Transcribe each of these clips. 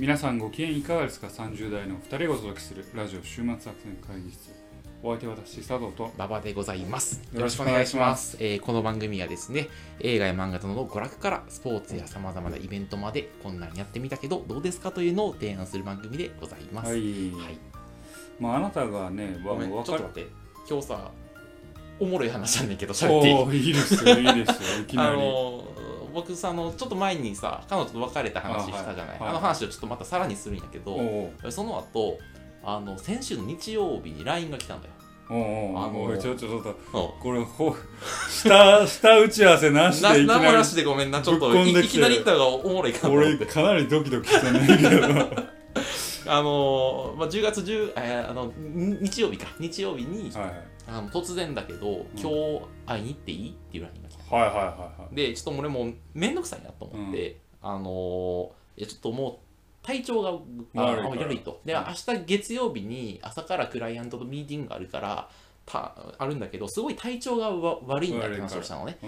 皆さんご機嫌いかがですか ?30 代の2人がお届けするラジオ週末作戦会議室。お相手は私、佐藤と。馬場でございます。よろしくお願いしますえーこの番組はですね、映画や漫画などの娯楽からスポーツやさまざまなイベントまでこんなんやってみたけどどうですかというのを提案する番組でございます。はい。はいまあ、あなたがね、わごめん、ちょわかるっと待って。今日さ、おもろい話なんだけど、喋っていいおーいいですよ、いいですよ。いきなあり。僕さあのちょっと前にさ彼女と別れた話したじゃない？あ,、あはいはい。の話をちょっとまたさらにするんやけどその後あの先週の日曜日に LINE が来たんだよ。おーおーあのーちょちょちょっと、う。んこれ、ほ下、下打ち合わせなしなでいきなりなし。でごめんなちょっといいきなり言ったらおもろいかな俺かなりドキドキしたんだけど。あのーまあ、10月10、えーあのん日曜日か。日曜日に、はいあの突然だけど今日会いに行っていい？っていう LINE が来たはいはいはいはい。でちょっと俺もうめんどくさいなと思って、あのーいやちょっともう体調があ悪いから。悪いと。でうん。明日月曜日に朝からクライアントとミーティングがあるからたあるんだけどすごい体調がわ悪いんだって話をしたのね。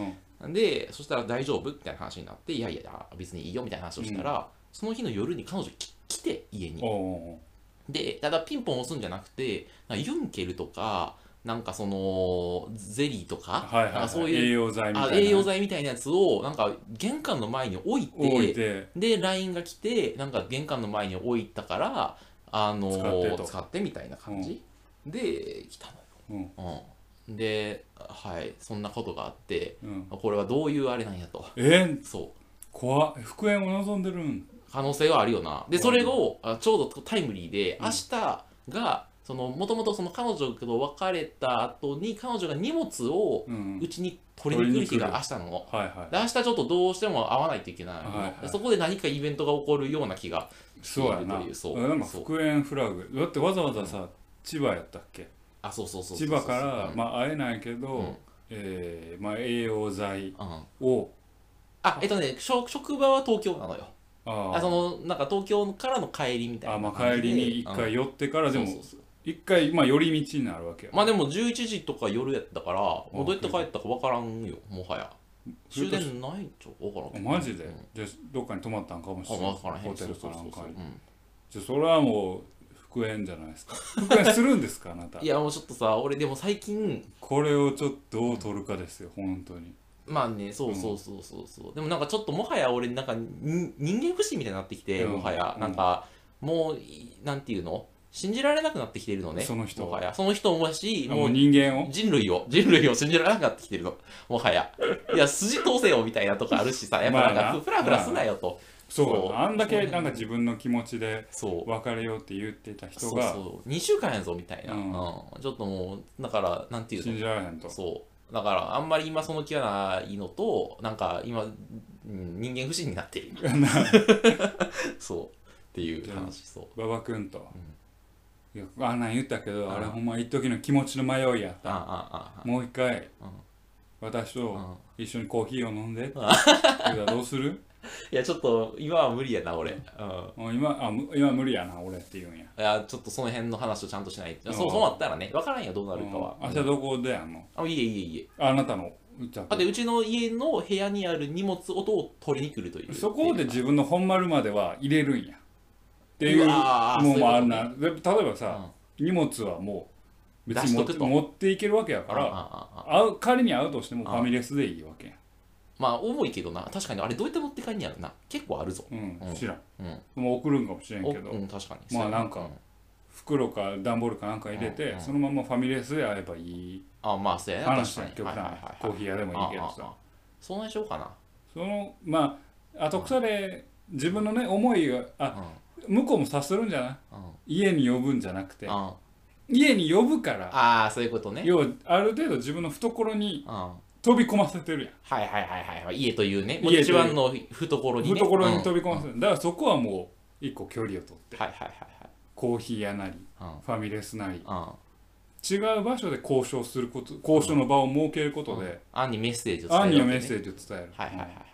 うん。でそしたら大丈夫？みたいな話になっていやいや別にいいよみたいな話をしたら、その日の夜に彼女き来て家に。おおでただピンポン押すんじゃなくてなんかユンケルとかなんかそのゼリーとか,、はいはい、はい、そういう栄養剤みたいなあ栄養剤みたいなやつをなんか玄関の前に置いて置いて。で LINE が来てなんか玄関の前に置いたからあの使ってと。使ってみたいな感じ、で来たうんのよ、うん、ではい。そんなことがあってうん。これはどういうあれなんやと。え？そう。怖っ。復縁を望んでるん。可能性はあるよな。でそれをあちょうどタイムリーでうん明日がそのもともとその彼女と別れた後に彼女が荷物をうんうちに取りに来る日が明日なの。はいはで明日ちょっとどうしても会わないといけないの、はいはい。でそこで何かイベントが起こるような気がいそうやな。というそう。なんか復縁フラグ。だってわざわざさ千葉やったっけ？あそうそうそうそう千葉からうん。まあ会えないけど、うん。えーまあ、栄養剤うん。を。あえっとね職職場は東京なのよ。ああそのなんか東京からの帰りみたいあまあ帰りに一回寄ってから、うん。でもそうそうそう一回まあ寄り道になるわけや。まあでも11時とか夜やったからもうどうやって帰ったか分からんよもはや。終電ないんちゃう分からん。けどマジで、うん。じゃあどっかに泊まったんかもしあれない。分からへん。ホテルかなんかにじゃあそれはもう復縁じゃないですか。復縁するんですかあなた？いやもうちょっとさ俺でも最近これをちょっとどう取るかですよ本当に。まあねそうそうそうそうそう、でもなんかちょっともはや俺なんかに人間不信みたいになってきて、うん。もはや。うんなん。かもういなんていうの？信じられなくなってきてるのねその人。もはや。その人もやしあもう人間を？人類を。人類を 信じられなくなってきてるの。もはや。いや筋通せよみたいなとこあるしさ やっぱなんかふらふらすなよと、そうあんだけなんか自分の気持ちでそう。別れようって言ってた人そうがそう。2週間やぞみたいな、ううん。んちょっともうだからなんていう信のじられへんと。そう。だからあんまり今その気はないのとなんか今、うん人間不信になってる。今そう。っていう話そう。馬場君と、いやあんなん言ったけど、あ。れほんま一時の気持ちの迷いやった。ああああ。もう一回、うん。私とうん。一緒にコーヒーを飲んで。って言ったらどうする？いやちょっと今は無理やな俺、うん、今あむ今無理やな俺って言うんや。いやちょっとその辺の話をちゃんとしない。そうそうなったらね分からんよどうなるかは。うん。明日どこでやんの？あいえいえいえあなたのじゃだってうちの家の部屋にある荷物音を取りに来るという。そこで自分の本丸までは入れるんやっていううわーもあるな。で例えばさ、荷物はもう別に持っていけるわけやから仮に会うとしてもあファミレスでいいわけやまあ重いけどな。確かにあれどうやって持って帰んねやろな。結構あるぞ。うん、うん。知らん。うん。もう送るんかもしれんおけど、うん確かに。まあな。んかうん。袋か段ボールかなんか入れて、うんうん。そのままファミレスで会えばいい。あまあそうやな。話確かに。や極端なコーヒー屋でもいいけどさ。そんなにしようかな。そのまあ後腐れ自分のね思いがあうん向こうも察するんじゃない？うん。家に呼ぶんじゃなくて。あ家に呼ぶからあそういうことね。要はある程度自分の懐にうん。は飛び込ませてるやん。いはいはいはいはい。家というね。もう家という一番の懐にね。懐に飛び込まうん。せてるだからそこはもう一個距離を取って。はいはいはいコーヒー屋なりはいファミレスなり。うん。うん違う場所で交渉すること交渉の場を設けることで案にメッセージを伝える案にはメッセージを伝える。はいはいはいはい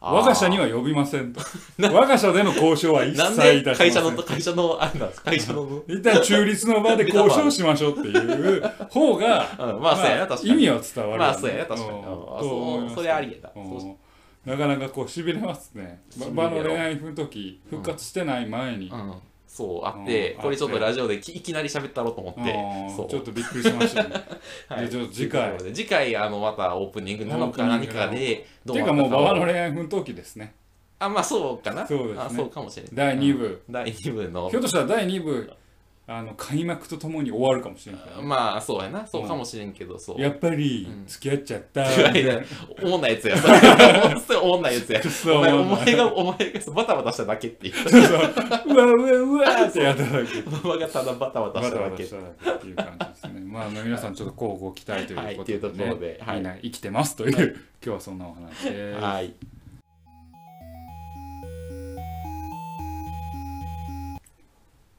我が社には呼びませんと。我が社での交渉は一切いたしません。で会社の会社のあれなんです会社の一旦中立の場で交渉しましょうっていう方が うんまあそうやな確かに。意味は伝わるまあそうやな確かに。うん。そうそれありやな。うん。そうなかなかこうしびれますね。場の恋愛の時復活してない前に、うんそうあって、うんこれちょっとラジオできいきなり喋ったろうと思って。ちょっとびっくりしましたね。はい、次回。次回あのまたオープニングなのか何かでどていうかもう馬場のれ恋愛奮闘記ですね。あまあそうかな。そうですね。あそうかもしれない。第2部。うん。第2部の。ひょっとしたら第2部あの開幕とともに終わるかもしれないからねまあそうやな。そうかもしれんけどそう。やっぱりうん付き合っちゃった、いやいやおもんないやつや。それそれおもんない。やつやお前お前がお前がバタバタしただけっていう。そう。そううわうわうわってやっただけ。がただバタバタしただけっていう感じですね。まあ、皆さんちょっと交互期待ということで、ね。はいで。はい。みんな生きてますという、はい今日はそんなお話です。はい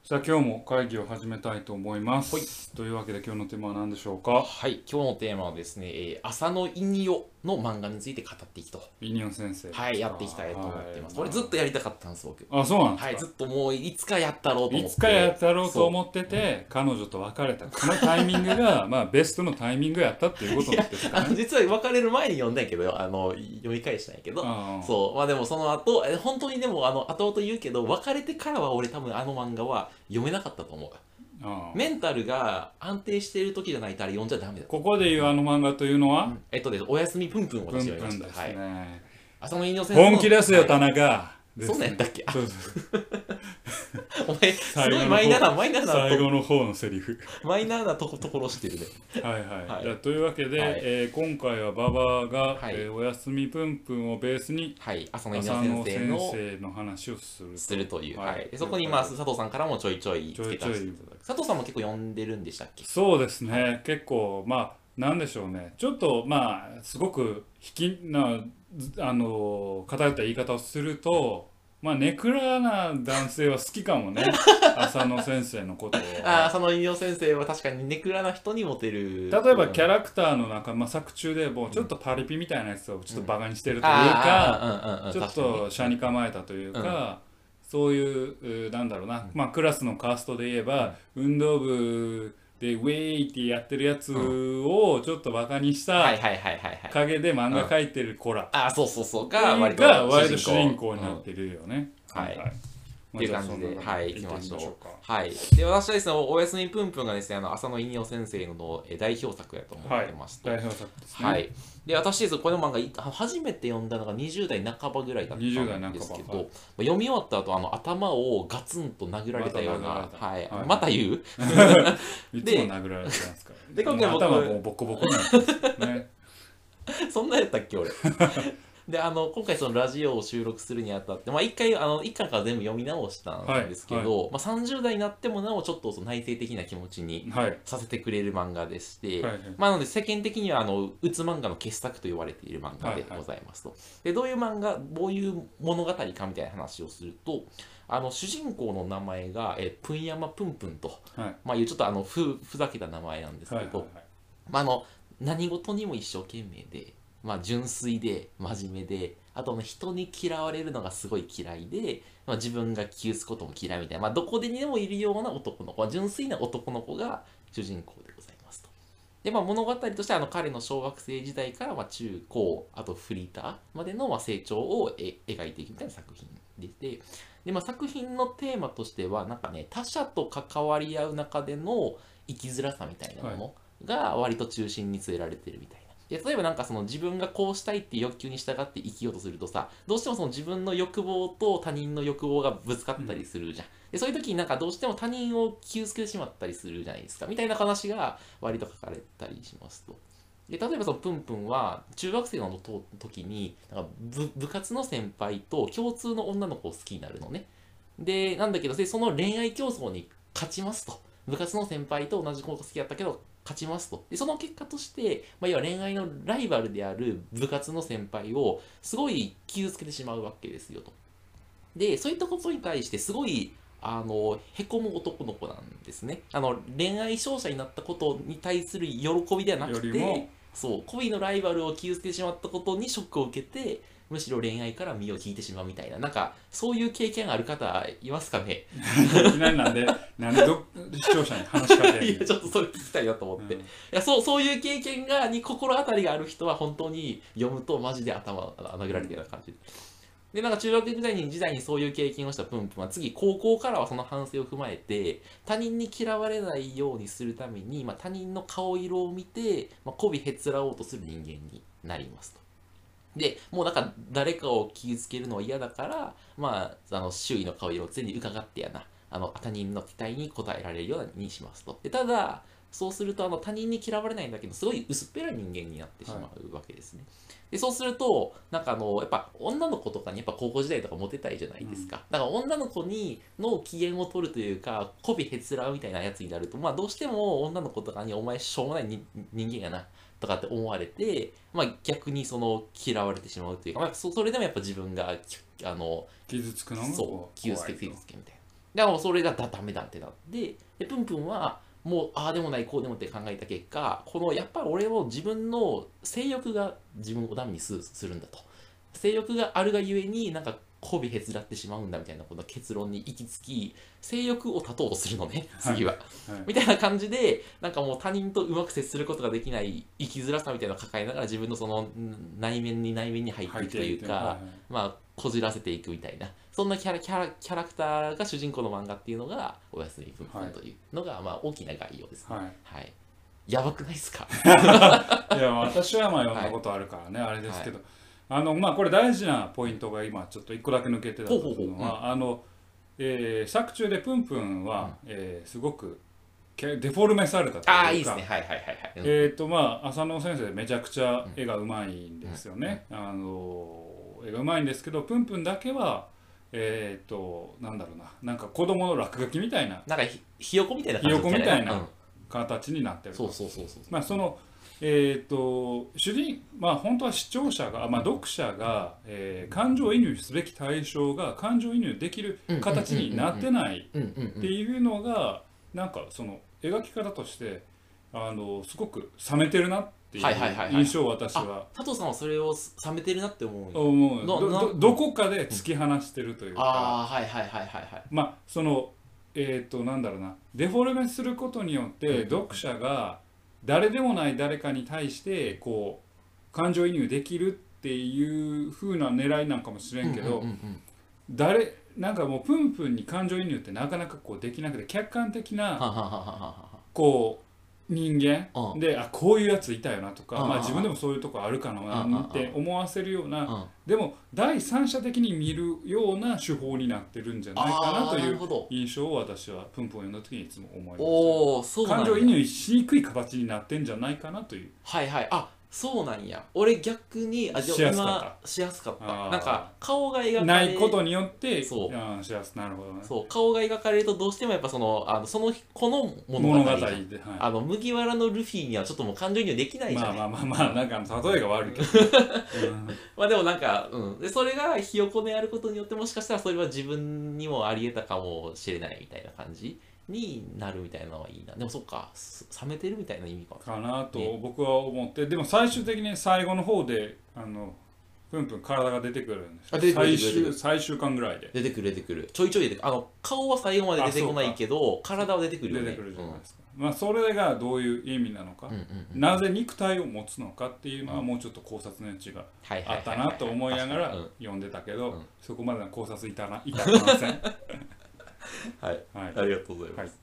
さあ今日も会議を始めたいと思います。はい。というわけで今日のテーマは何でしょうか？はい。今日のテーマはですね、えー浅野イニオの漫画について語っていきと。イニオン先生。はいやっていきたいと思ってます、こはい。れずっとやりたかったんです僕。あ、そうなんですか、はいずっともういつかやったろうと思って。いつかやったろうと思ってて、彼女と別れた。このタイミングが、まあ、ベストのタイミングやったっていうことなんですかあの実は別れる前に読んだんやけどあの読み返したんやけど。そう。まあでもその後え本当にでもあの後々言うけど別れてからは俺多分あの漫画は読めなかったと思う。ああ。メンタルが安定している時じゃないとあれ読んじゃダメだ。ここで言うあの漫画というのは、えっとです。おやすみぷんぷんをプン私読みました。はい。ね。浅野稲先生の本気ですよ、はい。田中。そんなんやったっけ？あ。そうそう お前すごいマイナーなマイナーな最と後の方のセリフ。マイナーなとこところしてるね。はいはい。はい。じゃあというわけで、はい。えー今回は馬場が、はい。えーおやすみぷんぷんをベースにはい。浅野先先生の生の話をする。するという、ははい。そこにまあ佐藤さんからもちょいちょいちょいちょい。付け足して佐藤さんも結構読んでるんでしたっけ？そうですね、結構まあなんでしょうね。ちょっとまあすごく引きなずあの偏った言い方をするとまあネクラな男性は好きかもね。浅野先生のことを。ああその稲先生は確かにネクラな人にモテる。例えばキャラクターの中、まあ、作中でもうちょっとパリピみたいなやつをちょっとバカにしてるというか、うんうんうんちょっと車に構えたというか、そういううなんだろうな、まあ、クラスのカーストで言えば、運動部でウェイってやってるやつをちょっとバカにしたはいはいはいはいはい。陰で漫画描いてる子ら。ああそうそうそう。がが割と主人公。になってるよね。うん。はい。まあっていう感じではい行きましょうか。はい。で私はですねおやすみぷんぷんがですねあの浅野稲夫先生のえ代表作やと思ってまして。代表作ですね。はい、で私ですこの漫画い初めて読んだのが20代半ばぐらいだった20代んですけど、はい。まあ読み終わった後あの頭をガツンと殴られたような、まはい。はい。また言う？いつも殴られてますから。で今回僕頭もうボコボコになってますね。そんなやったっけ俺 であの今回そのラジオを収録するにあたって、まあ、一回あの一巻から全部読み直したんですけど、まあ、30代になってもなおちょっとその内省的な気持ちにはい。させてくれる漫画でして、はいはい。まあ、なので世間的にはあのうつ漫画の傑作と言われている漫画でございますと、でどういう漫画どういう物語かみたいな話をするとあの主人公の名前がえプンヤマプンプンと、はい。まあ、いうちょっとあのふふざけた名前なんですけど、はいはいはい。まあ、あの何事にも一生懸命で、まあ、純粋で真面目であとね人に嫌われるのがすごい嫌いで、まあ、自分が気をつくことも嫌いみたいな、まあ、どこでにでもいるような男の子純粋な男の子が主人公でございますと。でまあ、物語としてはあの彼の小学生時代からまあ中高あとフリーターまでのまあ成長をえ描いていくみたいな作品でしてで、まあ、作品のテーマとしてはなんかね他者と関わり合う中での生きづらさみたいなものが割と中心に据えられてるみたいな。で例えばなんかその自分がこうしたいっていう欲求に従って生きようとするとさどうしてもその自分の欲望と他人の欲望がぶつかったりするじゃん、でそういう時になんかどうしても他人を傷つけてしまったりするじゃないですか。みたいな話が割と書かれたりしますと。で例えばそのプンプンは中学生のと時になんか部部活の先輩と共通の女の子を好きになるのね。でなんだけどでその恋愛競争に勝ちますと。部活の先輩と同じ子が好きだったけど勝ちますと。でその結果として、まあ、要は恋愛のライバルである部活の先輩をすごい傷つけてしまうわけですよと。でそういったことに対してすごいあのへこむ男の子なんですね。あの恋愛勝者になったことに対する喜びではなくてそう恋のライバルを傷つけてしまったことにショックを受けてむしろ恋愛から身を引いてしまうみたいななんかそういう経験ある方いますかね？なりなんで？なんでど視聴者に話しかけいやちょっとそれ聞きたいなと思って、いやそうそういう経験がに心当たりがある人は本当に読むとマジで頭穴ぐられるような感じ。でなんか中学時代に時代にそういう経験をしたプンプン。は次高校からはその反省を踏まえて他人に嫌われないようにするために、まあ、他人の顔色を見て、まあ、媚びへつらおうとする人間になりますと。でもうなんか誰かを傷つけるのは嫌だから、まあ、あの周囲の顔色を常に伺ってやなあの他人の期待に応えられるようにしますと。でただそうするとあの他人に嫌われないんだけどすごい薄っぺらい人間になってしまうわけですね。でそうするとなんかあのやっぱ女の子とかにやっぱ高校時代とかモテたいじゃないですか、だから女の子にの機嫌を取るというか媚びへつらうみたいなやつになるとまあどうしても女の子とかにお前しょうもないに人間やなとかって思われて、まあ、逆にその嫌われてしまうというか、まあ、そそれでもやっぱ自分がきあの傷つくのがそうこう気をつけ傷つけみたいな。だからそれがだダメだってなってでプンプンはもうああでもないこうでもって考えた結果このやっぱり俺を自分の性欲が自分をダメにすするんだと。性欲があるがゆえになんか媚びへつらってしまうんだみたいなこの結論に行き着き性欲を断とうとするのね次は、はい。みたいな感じでなんかもう他人とうまく接することができない生きづらさみたいなのを抱えながら自分のそのん内面に内面に入っていくというか、はいはいまあこじらせていくみたいな。そんなキャラキャラキャラクターが主人公の漫画っていうのが「おやすみぷんぷん」というのが、まあ大きな概要ですね。はい。はい、やばくないですか？いや私はまあ読んだことあるからね、あれですけど、あのまあこれ大事なポイントが今ちょっと一個だけ抜けてたというのはあの、えー作中でプンプンは、えーすごくけデフォルメされたというかああいいですね。はいはいはいはい。うん。えっ、とまあ浅野先生めちゃくちゃ絵がうまいんですよね、あの絵がうまいんですけどプンプンだけはえっ、となんだろうな。なんか子供の落書きみたいな。なんかひひよこみたいなひよこみたいなうん。形になってるそうそうそうそう。まあそのえー、と主人まあ本当は視聴者が、まあ、読者が、えー感情移入すべき対象が感情移入できる形になってないうんうんうん。っていうのがなんかその描き方としてあのすごく冷めてるなっていうはいはいはいはい。印象を私あは佐藤さんはそれを冷めてるなって思うの思うどどどこかで突き放してるというか、ああはいはいはいはいはい。まあそのえっ、となんだろうな。デフォルメすることによってうん。読者が誰でもない誰かに対してこう感情移入できるっていう風な狙いなんかもしれんけど、誰なんかもうプンプンに感情移入ってなかなかこうできなくて客観的なこう人間。うんであこういうやついたよなとか、うんまあ、自分でもそういうとこあるかなうんって思わせるようなうんでも第三者的に見るような手法になってるんじゃないかなという印象を私はプンプンを読んだ時にいつも思いましおおそうなんやた感情移入しにくい形になってんじゃないかなという。はいはい。あそうなんや。俺逆にあしやすかった。今しやすかった。あー。なんか顔が描かれないことによってそう。あしやすなるほどね。そう。顔が描かれるとどうしてもやっぱそのあのその子の物語物語で、がはい、あの麦わらのルフィにはちょっともう感情移入できないじゃない、まあまあまあまあなんか例えが悪いけど、うんまあでもなんか、うん、でそれがひよこであることによってもしかしたらそれは自分にもありえたかもしれないみたいな感じになるみたいなのはいいな。でもそっかす冷めてるみたいな意味か。かなとね。僕は思って。でも最終的に最後の方であのプンプン体が出てくるんですあ出てくる最出てくる。終最終巻ぐらいで。出てくる出てくる。ちょいちょい出てくる。あの顔は最後まで出てこないけど体は出てくるよね。出てくるじゃないですか、まあそれがどういう意味なのか、うんうんうん。うんなぜ肉体を持つのかっていうのはもうちょっと考察の余地がはいはいはいはいあったなと思いながら確かに。うん。読んでたけど、うん。そこまでの考察いたな至りません はい。はい。ありがとうございます。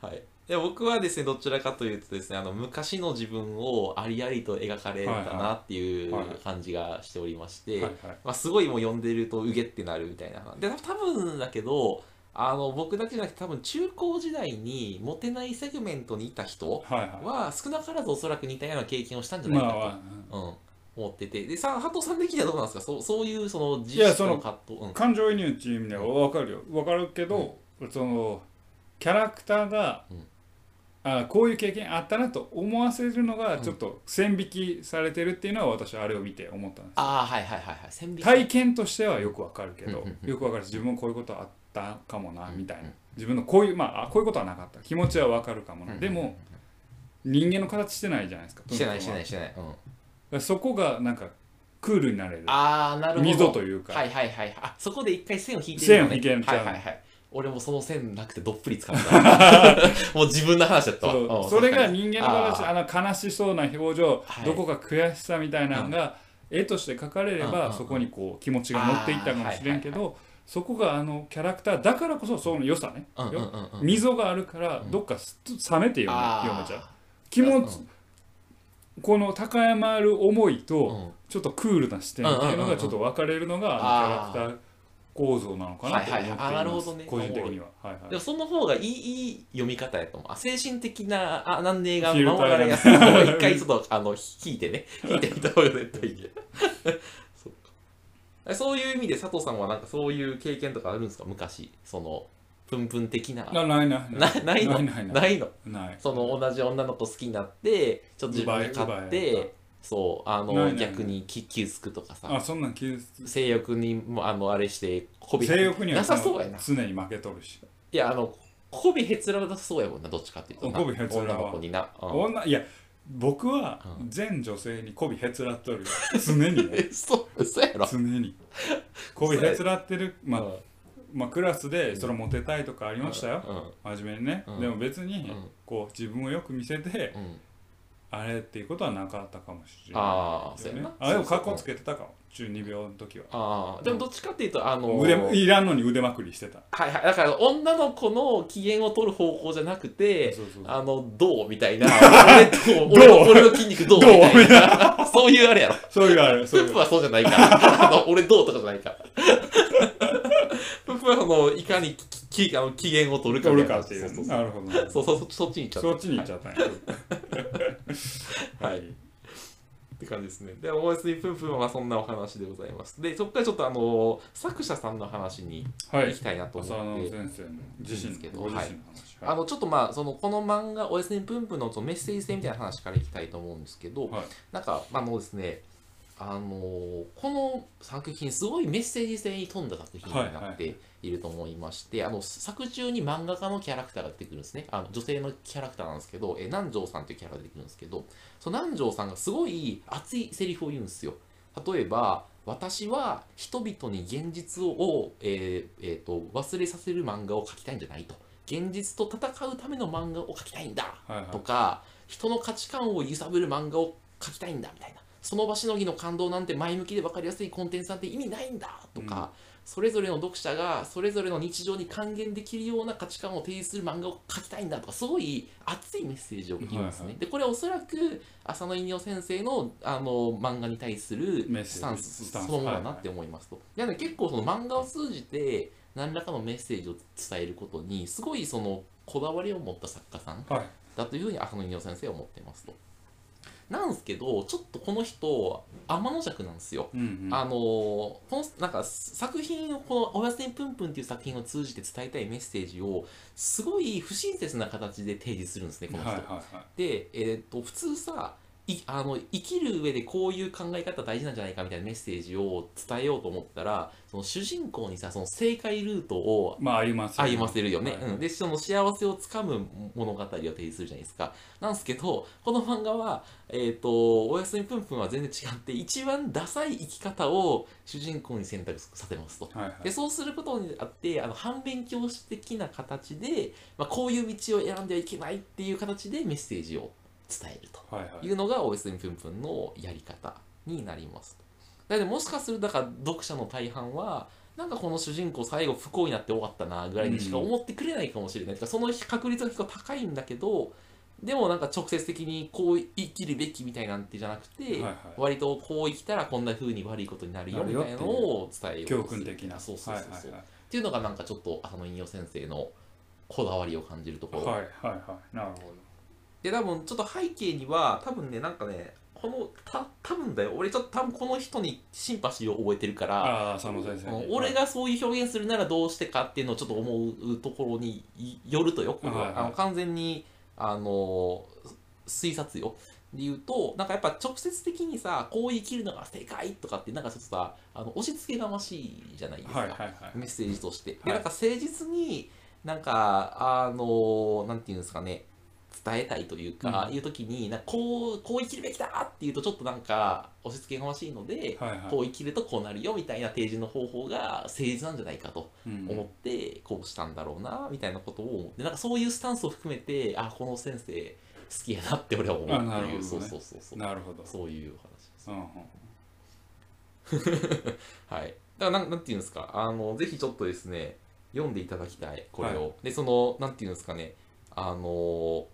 はい。い。や僕はですねどちらかというとですねあの昔の自分をありありと描かれたなっていうはいはい。感じがしておりまして、はいはい。まあ、すごいもう読んでるとうげってなるみたいな。で多分だけどあの僕だけじゃなくて多分中高時代にモテないセグメントにいた人はいはは少なからずおそらく似たような経験をしたんじいゃないかと、まあ、うん、思ってて。でさ佐藤さん的にはどうなんですか？そうそういうその自身の葛藤、うん、感情移入っていう意味では分かるよ。分かるけど、そのキャラクターが、うん。あこういう経験あったなと思わせるのがちょっと線引きされてるっていうのは私はあれを見て思ったんですああはいはいはいはい。線引き。体験としてはよくわかるけど、うんうんうんよくわかるし自分もこういうことあったかもなうんみたいな。自分のこういうまああこういうことはなかった。気持ちはわかるかもな、うんでも人間の形してないじゃないですか。してないしてないしてない、うん、そこがなんかクールになれる。ああなるほど。溝というか、はいはいはい。あそこで一回線を引いてる。線を引けんちゃうはいはい。はい俺もその線なくてどっぷり使った もう自分の話だったわ。それが人間の形あの悲しそうな表情、はいどこか悔しさみたいなのが絵として描かれれば、そこにこう気持ちが乗っていったかもしれんけど、そこがあのキャラクターだからこそその良さね、うん溝があるからどっかすっと冷めて読めちゃう。気持ち、この高山る思いと、うん。ちょっとクールな視点っていうのがちょっと分かれるのがキャラクター構造なのかなと思っていはいはい。あなるほますどね。個人的には。はいはい。でもその方がいいいい読み方やと思う。あ精神的なあ難題がフィルターがね。守られやすい方は一回ちょっとあの引いてね。引いてみた方が絶対いい そうか。そういう意味で佐藤さんはなんかそういう経験とかあるんですか？昔そのプンプン的な。なないないなないの？ないないの？ない。その同じ女の子好きになってちょっと自分で買ってそうあの逆に気気つくとかさ。あそんなん気性欲にもあのあれしてこび性欲にはなさそうやな。常に負けとるし。いやあのこびへつらはなさそうやもんなどっちかっていうとな。こびへつらは女の子にな、うん。女いや僕はうん。全女性に媚びへつらっとるよ。常に。そうそうやろ。常に。媚びへつらってるまあうんまあクラスでそれモテたいとかありましたよ。うん。真面目にね。うん。でも別にうん。こう自分をよく見せてうん。あれっていうことはなかったかもしれあーないよね。そうやな。あでもそうそう格好つけてたかも。中二病の時は。ああでもどっちかっていうとあの腕いらんのに腕まくりしてた。はいはい。だから女の子の機嫌を取る方向じゃなくてあのどうみたいな。俺の俺の筋肉どう？みたいな。そういうあれやろ。そういうあれ。そういう。プはそうじゃないから。俺どうとかじゃないから。はそのいかにききあの機嫌を取るかっていうそうなるほど。そうそうそうそっちに行っちゃった。そっちに行っちゃったんや。はい。って感じですね。で、OSD プンプンはそんなお話でございます。で、そこからちょっとあの作者さんの話にはい。行きたいなと思浅って。野先生の自身いいんですけどご自身の話。あのちょっとまあそのこの漫画 OSD プンプンのそのメッセージ性みたいな話からいきたいと思うんですけど、はい。なんかあのですねあのーこの作品すごいメッセージ性に富んだ作品になっていると思いまして、あの作中に漫画家のキャラクターが出てくるんですね。あの女性のキャラクターなんですけどえ南條さんというキャラが出てくるんですけどその南條さんがすごい熱いセリフを言うんですよ。例えば私は人々に現実を、えーえーと忘れさせる漫画を描きたいんじゃないと。現実と戦うための漫画を描きたいんだはいはい。とか人の価値観を揺さぶる漫画を描きたいんだみたいなその場しのぎの感動なんて前向きで分かりやすいコンテンツなんて意味ないんだとか、それぞれの読者がそれぞれの日常に還元できるような価値観を提示する漫画を描きたいんだとかすごい熱いメッセージを言うんですね。はいはいでこれはおそらく浅野稲夫先生のあの漫画に対するスタンスそのものだなって思いますと。なので結構その漫画を通じて何らかのメッセージを伝えることにすごいそのこだわりを持った作家さんはいだというふうに浅野稲夫先生は思ってますと。なんですけどちょっとこの人天の弱なんですよ。うんうんあのこのなんか作品をこの「おやすみぷんぷん」っていう作品を通じて伝えたいメッセージをすごい不親切な形で提示するんですねこの人。はいはいはいで、えーっと普通さいあの生きる上でこういう考え方大事なんじゃないかみたいなメッセージを伝えようと思ったらその主人公にさその正解ルートをまああります歩ませるよね、はい。うん、でその幸せをつかむ物語を提示するじゃないですか。なんですけどこの漫画は、えー、とおやすみぷんぷんは全然違って一番ダサい生き方を主人公に選択させますと。はいはい。でそうすることにあってあの反面教師的な形で、まあ、こういう道を選んではいけないっていう形でメッセージを伝えるとはいはい。いうのが OSM ぷんぷんのやり方になります。と。だもしかするとだから読者の大半はなんかこの主人公最後不幸になって終わったなぐらいにしか思ってくれないかもしれない、てかその確率が結構高いんだけどでもなんか直接的にこう生きるべきみたいなんてじゃなくて、はいはい。割とこう生きたらこんな風に悪いことになるよみたいなのを伝えよう教訓的な。そうそうそうそう、はいっていうのがなんかちょっと浅野引用先生のこだわりを感じるところ、はいはいはい。はいなるほで多分ちょっと背景には多分ねなんかねこのた多分だよ。俺ちょっと多分この人にシンパシーを覚えてるかどらああ佐野先生うん俺がそういう表現するならどうしてかっていうのをちょっと思うところによるとよこれは、はいはい。あの完全にあの推察よ。で言うとなんかやっぱ直接的にさこう生きるのが正解とかってなんかちょっとさあの押し付けがましいじゃないですか、はいはいはい。メッセージとして。で、はい。なんか誠実に、なんか、あの、なんていうんですかね、伝えたいというか、うん。いう時になこうこう生きるべきだっていうとちょっとなんか押し付けがましいので、はいはい。こう生きるとこうなるよみたいな提示の方法が誠実なんじゃないかとうん。思ってこうしたんだろうなみたいなことを思ってなんかそういうスタンスを含めてあこの先生好きやなって俺は思うっていう、そうそうそうそう。なるほど。そういうお話です。うんうん はい。だからなん、なんていうんですか、あの、ぜひちょっとですね、読んでいただきたい、これを。で、その、なんていうんですかね、あの、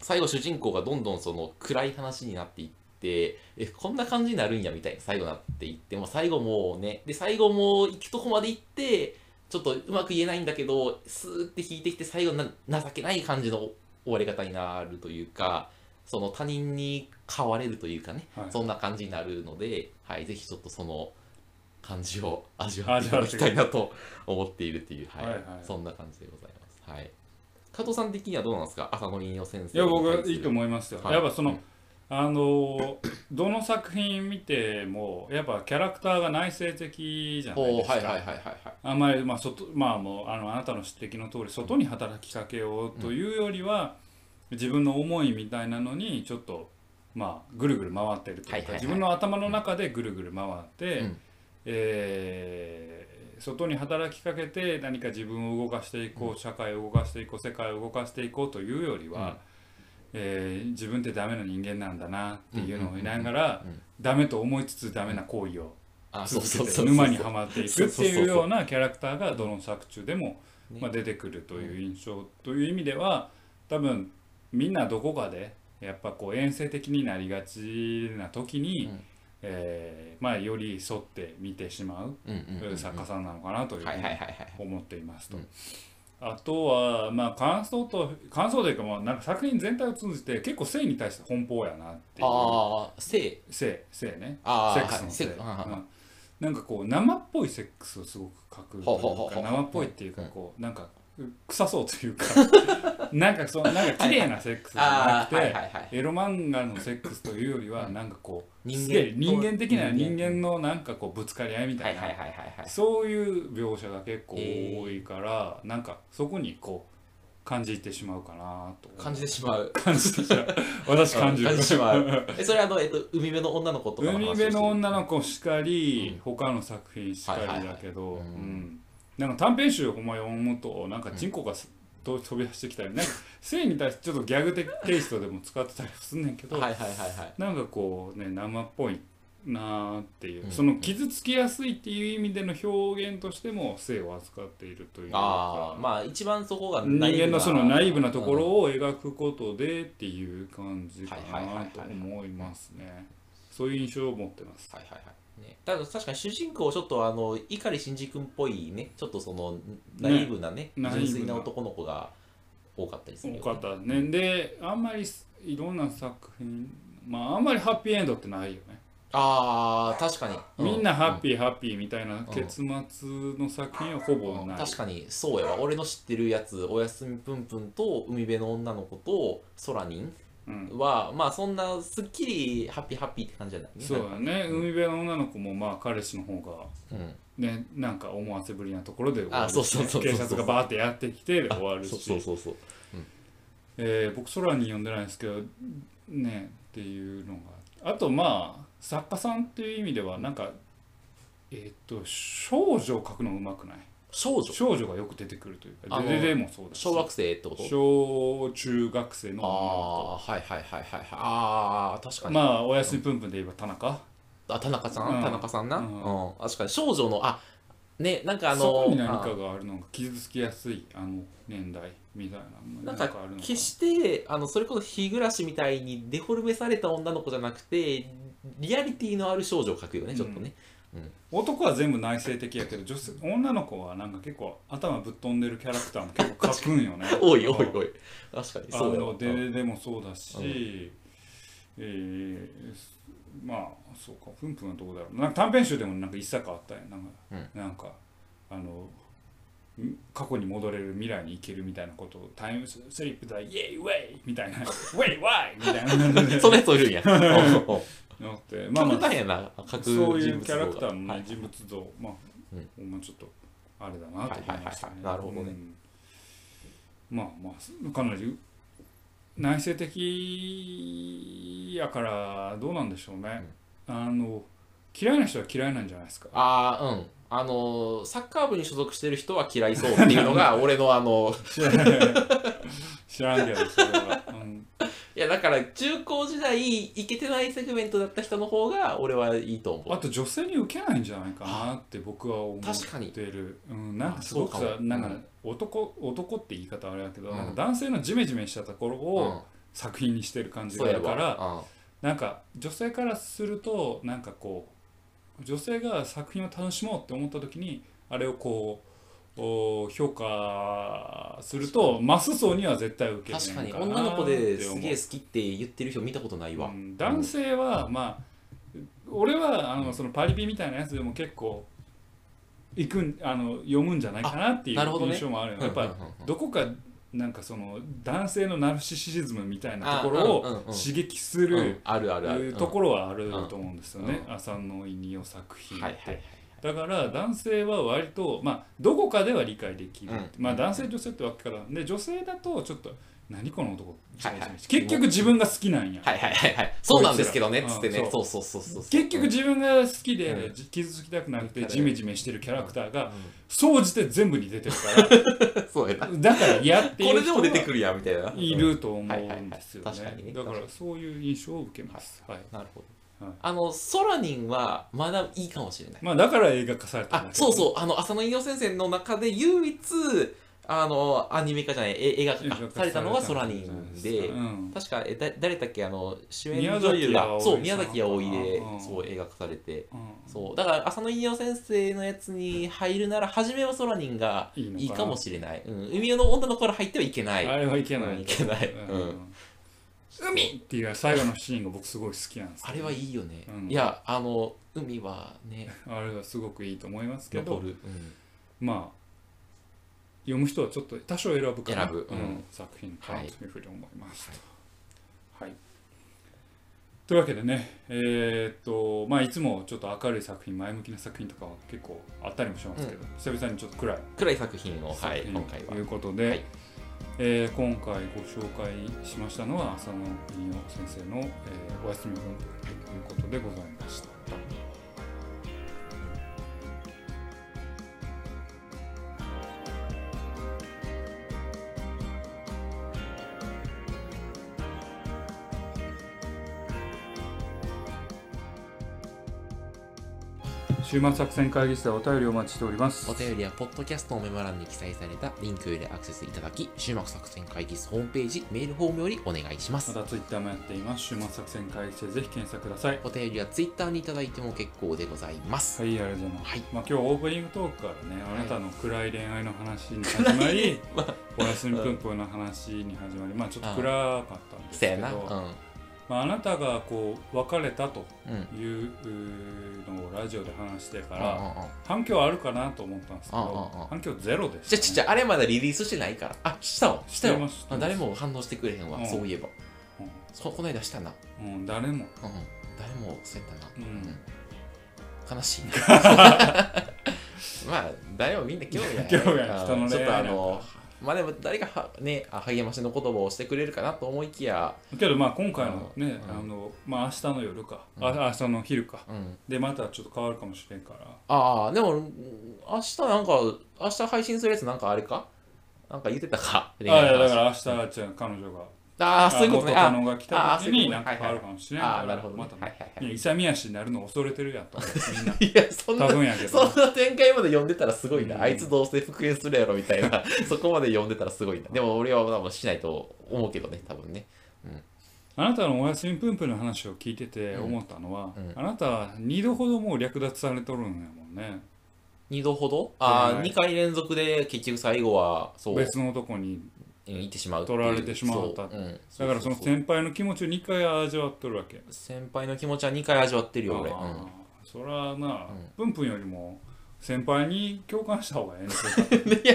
最後主人公がどんどんその暗い話になっていって、え、こんな感じになるんやみたいな最後になっていって、もう最後もうね、で、最後も行くとこまで行って、ちょっとうまく言えないんだけど、スーって引いてきて、最後な情けない感じの終わり方になるというか、その他人に変われるというかね、はい。そんな感じになるので、はい、ぜひちょっとその感じを味わっていただきたいなと思っているっていう、はいはいはい。そんな感じでございます。はい、加藤さん的にはどうなんですか？浅野林洋先生いや僕はいいと思いますよ、はい。やっぱその、うん。あの どの作品見てもやっぱキャラクターが内省的じゃないですか、はいはいはいはいはい。あんまりまあ外まあもうあのあなたの指摘の通り外に働きかけようというよりは、自分の思いみたいなのにちょっとまあぐるぐる回ってるというか、はいはいはい。自分の頭の中でぐるぐる回って、うん。えー外に働きかけて何か自分を動かしていこう、社会を動かしていこう世界を動かしていこうというよりは、えー自分ってダメな人間なんだなっていうのを見ながら、うんうんダメと思いつつダメな行為を続けて沼にはまっていくっていうようなキャラクターがどの作中でも、ね。まあ、出てくるという印象という意味では多分みんなどこかでやっぱこう遠征的になりがちな時に、うんえーまあ、より沿って見てしまう作家さんなのかなというふうに思っていますと。うん。あとは、まあ、感想と感想というか,、まあ、なんか作品全体を通じて結構性に対して奔放やなっていう。ああ性。性性ね。あーセックスの性、はいなんかこう生っぽいセックスをすごく書くというか生っぽいっていうかうんこうなんか臭そうというか なんかそうなんか綺麗なセックスじゃなくて、エロ漫画のセックスというよりはなんかこう人間人間的な人人間間のなんかこうぶつかり合いみたいな、そういう描写が結構多いから、なんかそこにこう感じてしまうかなと感じてしまう。感じてしまう。私感じる。感じてしまうえそれはあの、えっと、海辺の女の子とかの話海辺の女の子しかり、うん。他の作品しかりだけど、はいはいはい。うんうんなんか短編集ほんま読むとなんかチンコがす、と飛び出してきたりなんか性に対してちょっとギャグ的テイストでも使ってたりすんねんけど、はいなんかこうね生っぽいなーっていう、うん。その傷つきやすいっていう意味での表現としても性を扱っているというかまあ一番そこが人間のそのナイーブなとこを、ろを描くことでっていう感じかない。と思いますね。そういう印象を持ってます。はいはいはいね、ただ確かに主人公ちょっとあの碇シンジ君っぽいねちょっとそのナイーブなねナイーブな。純粋な男の子が多かったりするよね。多かったね。であんまりいろんな作品まああんまりハッピーエンドってないよね。ああ確かに、うみんなハッピーハッピーみたいな結末の作品はほぼない。確かにそうやわ。俺の知ってるやつ「おやすみぷんぷん」と「海辺の女の子」と「ソラニンうん」はまあそんなすっきりハッピーハッピーって感じじゃないね。そうだね。海辺の女の子もまあ彼氏の方がうん。ねなんか思わせぶりなところで終わるしあそうそうそうそう警察がバーってやってきてで終わるし。そうそうそうそう。えー僕空に読んでないんですけどねっていうのがあとまあ作家さんっていう意味ではなんかえっ、と少女を描くのうまくない？少女。少女がよく出てくるというあのかもそうだし。小学生ってこと？小中学生のああはいはいはいはいはい。ああ確かに、子まあおやすみぷんぷんで言えば田中？あ田中さん、うん。田中さんな、ううん。ん確かに少女のあねなんかあのそこに何かあがあるのが傷つきやすいあの年代みたいななんかあるのか決してあのそれこそ日暮らしみたいにデフォルメされた女の子じゃなくてリアリティのある少女を描くよねちょっとね、男は全部内省的やけど女性女の子はなんか結構頭ぶっ飛んでるキャラクターも結構描くんよね。多い多い多い。確かにあそうよのデレデもそうだし、うん。えーまあそうかふんふんはどうだろう。なんか短編集でもなんか一作あったやん。なんか、なんかあのん過去に戻れる未来に行けるみたいなことをタイムスリップだイエイウェイみたいな。ウェイワイみたいな。そんなやつおるんやうん。うんなって。まあまあそういうキャラクターのね人物像。まあ、ほんまちょっとあれだなと思いましたね。なるほどね。うんまあまあかなり内省的やからどうなんでしょうね、あの嫌いな人は嫌いなんじゃないですか。ああうん。あのサッカー部に所属してる人は嫌いそうっていうのが 俺のあの知らん知らんけどそれは、うん、いやだから中高時代イケてないセグメントだった人の方が俺はいいと思う。あと女性に受けないんじゃないかなって僕は思って確かに。る、うん、なんかすごくさなんかうん。男男って言い方あれだけど、うん。なんか男性のジメジメしたところうん。を作品にしてる感じがあるから、わ。なんか女性からするとなんかこう女性が作品を楽しもうって思った時にあれをこうお評価するとマス層には絶対受け確かに。女の子ですげえ好きって言ってる人見たことないわ、うん。男性はまあ俺はあのそのパリピみたいなやつでも結構行くんあの読むんじゃないかなっていう印象もあるよ、やっぱどこかなんかその男性のナルシシズムみたいなところを刺激すうんるあるある。あるところはあると思うんですよね、うん。浅野いにお作品って、はいはいはいだから男性は割とまあどこかでは理解できる、うん。まあ男性女性ってわけからで女性だとちょっと何この男、はいはい。結局自分が好きなんや、はいはいはいはい。そうなんですけどね。こいつってね。う。んそうそうそうそう。結局自分が好きで、うん。じ傷つきたくなくてうん。ジメジメしてるキャラクターがう総じて全部に出てるかん そうやだから嫌ってこれでも出てくはるやんみたいな。いると思うんですよはいはいはい。確かにね。ねだからそういう印象を受けます、はい。なるほど、はいあのソラニンはまだいいかもしれない。まあだから映画化されたんあそうそう。あの浅野稲先生の中で唯一あのアニメ化じゃないえ映画化化されたのはソラニンで。うん。確かえだ誰だっけあの主演宮女優が崎あおいさん。そう宮崎あおいでうんそう映画化されて。うん。そう。だから浅野稲先生のやつに入るなら初めはソラニンがいいのかない。いかもしれな。い、うん、海の女の子から入ってはいけない。あれはいけない、うん。いけない。うん海！っていう最後のシーンが僕すごい好きなんですあれはいいよね、うん。いやあの海はね。あれはすごくいいと思いますけど。残る、うん。まあ読む人はちょっと多少選ぶかな。選ぶ。うん。作品かなというふうに思います、はい。というわけでねえーっとまあいつもちょっと明るい作品前向きな作品とかは結構あったりもしますけど、久々にちょっと暗い暗い作品を、はい、今回はということで、はいえー今回ご紹介しましたのは浅野稲夫先生の、えーお休み文庫ということでございました。週末作戦会議室でお便りをお待ちしておりますお。便りはポッドキャストのメモ欄に記載されたリンクよりアクセスいただき終幕作戦会議室ホームページメールフォームよりお願いしますまたツイッターもやっています。週末作戦会議室でぜひ検索ください。お便りはツイッターにいただいても結構でございます、はい、ありがとうございます。はいまあ、今日オープニングトークからね、あなたの暗い恋愛の話に始まり、まあおやすみぷんぷんの話に始まり、まあちょっと暗かったんですけど、まあ、あなたがこう別れたとうんうん。いうのをラジオで話してかうんら、うんうん。反響あるかなと思ったんですけうんうんどうん、反響ゼロでしじた、ね。ゃちっちゃあれまだリリースしてないから。あしたわ。したよ。誰も反応してくれへんわ、うん。そういえば。そこの間したな。うん、うん、誰も。うんうん。誰もそうやったな、うん。悲しい。まあ誰もみんな興味ない 興味ない。人のちょっとあのかまあでも誰がはねあ励ましの言葉をしてくれるかなと思いきや。けどまあ今回のね、うん。あのまあ明日の夜か、うん。あ明日の昼か。うん。でまたちょっと変わるかもしれんから。ああでもうん明日なんか明日配信するやつなんかあれか？なんか言ってたか？あいやだからあ明日じゃあ彼女があーそういうことね。あ元カノが来た時にあなんか変わるかもしれんからあーなるほどね。またはいはいはい。勇み足になるの恐れてるやんと思う みんな。いやそんな多分やけそどんな展開まで読んでたらすごいな、うん。あいつどうせ復縁するやろみたいな。そこまで読んでたらすごいな。でも俺は多分しないと思うけどね多分ね。あなたのおやすみぷんぷんの話を聞いててうん。思ったのは、うん。あなたは2度ほどもう略奪されとるんやもんね。2度ほど？ああ、はい2回連続で結局最後はそう。別の男にうん行ってしまう取られてしまった。そううんだからそのうう先輩の気持ちを2回味わっとるわけ。先輩の気持ちは2回味わってるよ俺、あー。それはな、うん。ぷんぷんよりも先輩に共感した。方がええねんうん、いや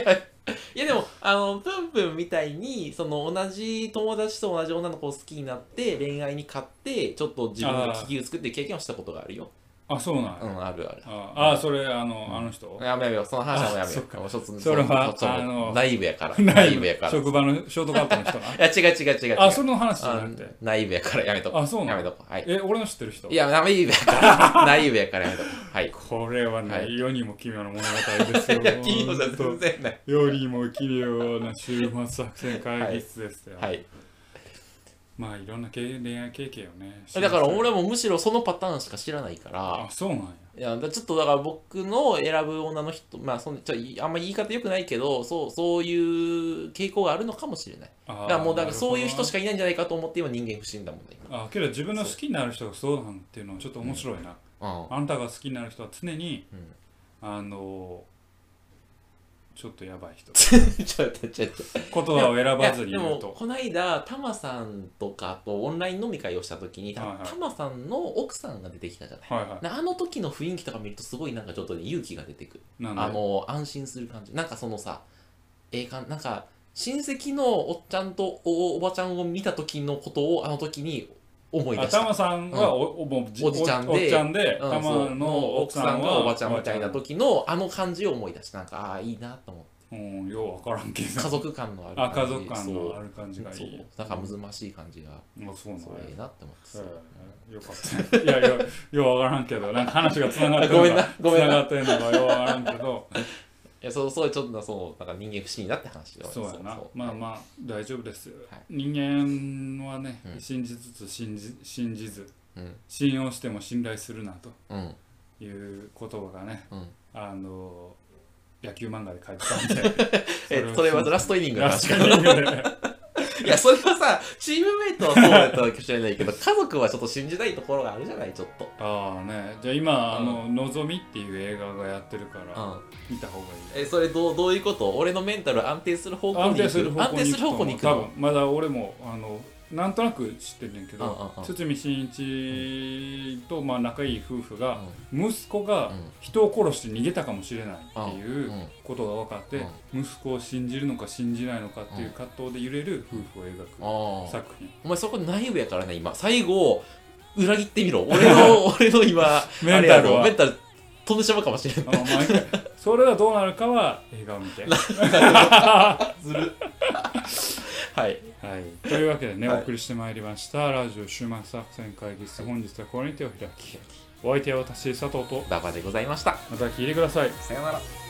いやでもあのプンプンみたいにその同じ友達と同じ女の子を好きになって恋愛に勝ってちょっと自分が気球作っていう経験をしたことがあるよあそうなんや、うんあるある。ああそれあの、あの人？やめよう。その話はもうやめよっか。うもうちょっとそれはあのナイブやから。ナイブやから。い職場のショートカットの人な や違う違う違う違う。あその話じゃなくて？あナイブやからやめとこあそうなのや。めとこはい。え俺の知ってる人？いやナイブやから。ナイブやからやめとこはい。これはね、はい。世にも奇妙な物語ですよ。いや金曜じ全然ない。世にも奇妙な週末作戦会議室ですよ、はいまあいろんな経恋愛経験をねだから俺もむしろそのパターンしか知らないから。あそうなんや。いやだちょっとだから僕の選ぶ女の人まあそんちょいあんま言い方良くないけどそうそういう傾向があるのかもしれない。あだからもうだからそういう人しかかいないんじゃないかと思って今人間不信だもんねあけど自分の好きになる人がそうなんっていうのはちょっと面白いな、今あんたが好きになる人は常にうん。あのちょっとやばい人。う んちょっとちょっと。言葉を選ばずに言うと。この間タマさんとかとオンライン飲み会をした時に、はいはい。タマさんの奥さんが出てきたじゃない、はいはであの時の雰囲気とか見るとすごいなんかちょっとね勇気が出てくる。あの安心する感じ。なんかそのさええかんなんか親戚のおっちゃんとおおばちゃんを見た時のことをあの時に思い出した。あタマさんはお,お、もうじおじちゃんでおおっちゃんで、うんの奥さんはがおばちゃんみたいな時のあの感じを思い出してなんかああいいなと思って。うんよう分からんけど。家族感のあるあ感じ。家族感のある感じがいい。なんかむずましい感じが。あそうなんええなって思って。よかった。ねいやよよう分からんけど。なんか話がつながってるごめんな ごめんな。つながってんのかよう分からんけど。いやそうそうちょっとそうなんか人間不信だって話をそうやな。まあまあ大丈夫ですよ、はい。人間はね、うん。信じつつ信じ信じずうん。信用しても信頼するなとうん。いう言葉がねうん。あの野球漫画で書いてたんで。えそれはラストイニングのラ話ストイニングでいやそれはさチームメイトはそうだったかもしれないけど家族はちょっと信じないところがあるじゃないちょっと。ああね。じゃあ今、うん。あの「のぞみ」っていう映画がやってるから、うん。見た方がいいえそれどうどういうこと？俺のメンタル安定する方向に行く？安定する方向に行く多の？分まだ俺もあのなんとなく知ってんねんけど、堤真一と、まあ、仲いい夫婦が、息子がうん。人を殺して逃げたかもしれないっていううん。ことが分かって、息子を信じるのか信じないのかっていう葛藤で揺れる夫婦を描く作品。お前そこ内部やからね今。最後裏切ってみろ。俺の俺の今メンタルメンタル飛んでしまうかもしれんあの毎回。それがどうなるかは映画を見て。ずる はい。はい、というわけでね、はい。お送りしてまいりましたラジオ終末作戦会議室。本日はこれに手を開き。お相手は私佐藤と。ババでございました。また聞いてください。さよなら